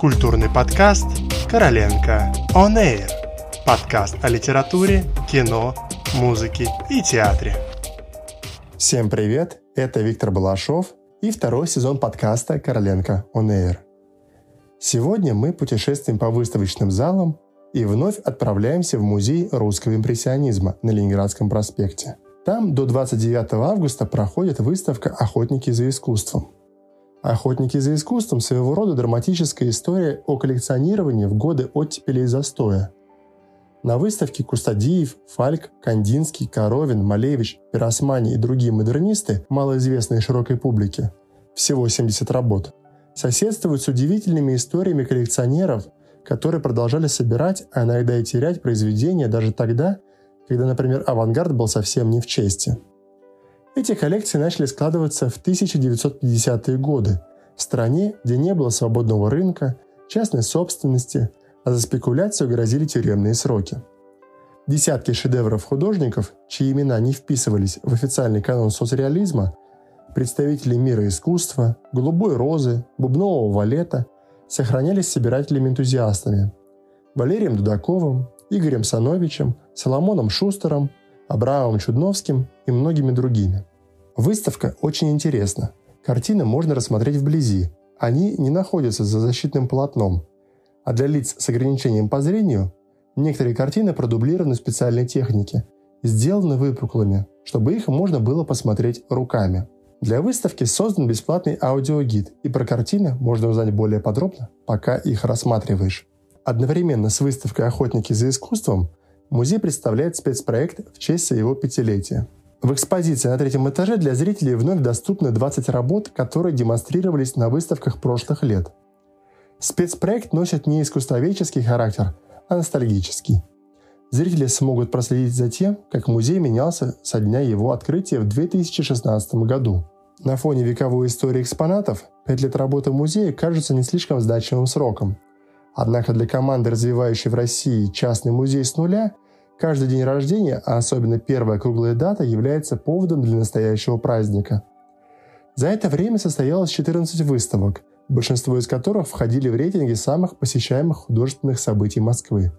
Культурный подкаст «Короленко On Air». Подкаст о литературе, кино, музыке и театре. Всем привет, это Виктор Балашов и второй сезон подкаста «Короленко On Air». Сегодня мы путешествуем по выставочным залам и вновь отправляемся в музей русского импрессионизма на Ленинградском проспекте. Там до 29 августа проходит выставка «Охотники за искусством», Охотники за искусством – своего рода драматическая история о коллекционировании в годы оттепели и застоя. На выставке Кустадиев, Фальк, Кандинский, Коровин, Малевич, Пиросмани и другие модернисты, малоизвестные широкой публике, всего 70 работ, соседствуют с удивительными историями коллекционеров, которые продолжали собирать, а иногда и терять произведения даже тогда, когда, например, авангард был совсем не в чести – эти коллекции начали складываться в 1950-е годы в стране, где не было свободного рынка, частной собственности, а за спекуляцию грозили тюремные сроки. Десятки шедевров художников, чьи имена не вписывались в официальный канон соцреализма, представители мира искусства, голубой розы, бубнового валета, сохранялись собирателями-энтузиастами – Валерием Дудаковым, Игорем Сановичем, Соломоном Шустером, Абраамом Чудновским и многими другими. Выставка очень интересна. Картины можно рассмотреть вблизи. Они не находятся за защитным полотном. А для лиц с ограничением по зрению некоторые картины продублированы в специальной технике сделаны выпуклыми, чтобы их можно было посмотреть руками. Для выставки создан бесплатный аудиогид, и про картины можно узнать более подробно, пока их рассматриваешь. Одновременно с выставкой «Охотники за искусством» Музей представляет спецпроект в честь своего пятилетия. В экспозиции на третьем этаже для зрителей вновь доступны 20 работ, которые демонстрировались на выставках прошлых лет. Спецпроект носит не искусствоведческий характер, а ностальгический. Зрители смогут проследить за тем, как музей менялся со дня его открытия в 2016 году. На фоне вековой истории экспонатов, пять лет работы музея кажутся не слишком значимым сроком. Однако для команды, развивающей в России частный музей с нуля, Каждый день рождения, а особенно первая круглая дата, является поводом для настоящего праздника. За это время состоялось 14 выставок, большинство из которых входили в рейтинги самых посещаемых художественных событий Москвы.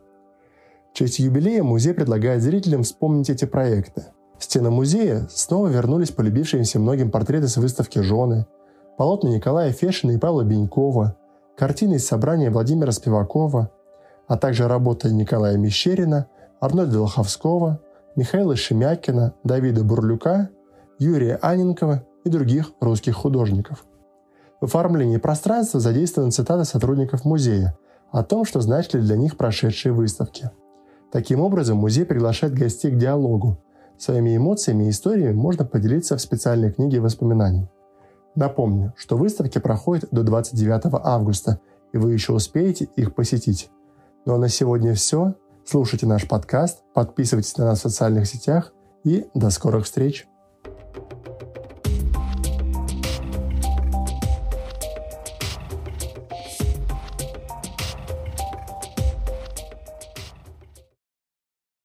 В честь юбилея музей предлагает зрителям вспомнить эти проекты. В стены музея снова вернулись полюбившиеся многим портреты с выставки «Жены», полотна Николая Фешина и Павла Бенькова, картины из собрания Владимира Спивакова, а также работы Николая Мещерина – Арнольда Лоховского, Михаила Шемякина, Давида Бурлюка, Юрия Аненкова и других русских художников. В оформлении пространства задействованы цитаты сотрудников музея о том, что значили для них прошедшие выставки. Таким образом, музей приглашает гостей к диалогу. Своими эмоциями и историями можно поделиться в специальной книге воспоминаний. Напомню, что выставки проходят до 29 августа, и вы еще успеете их посетить. Ну а на сегодня все. Слушайте наш подкаст, подписывайтесь на нас в социальных сетях и до скорых встреч!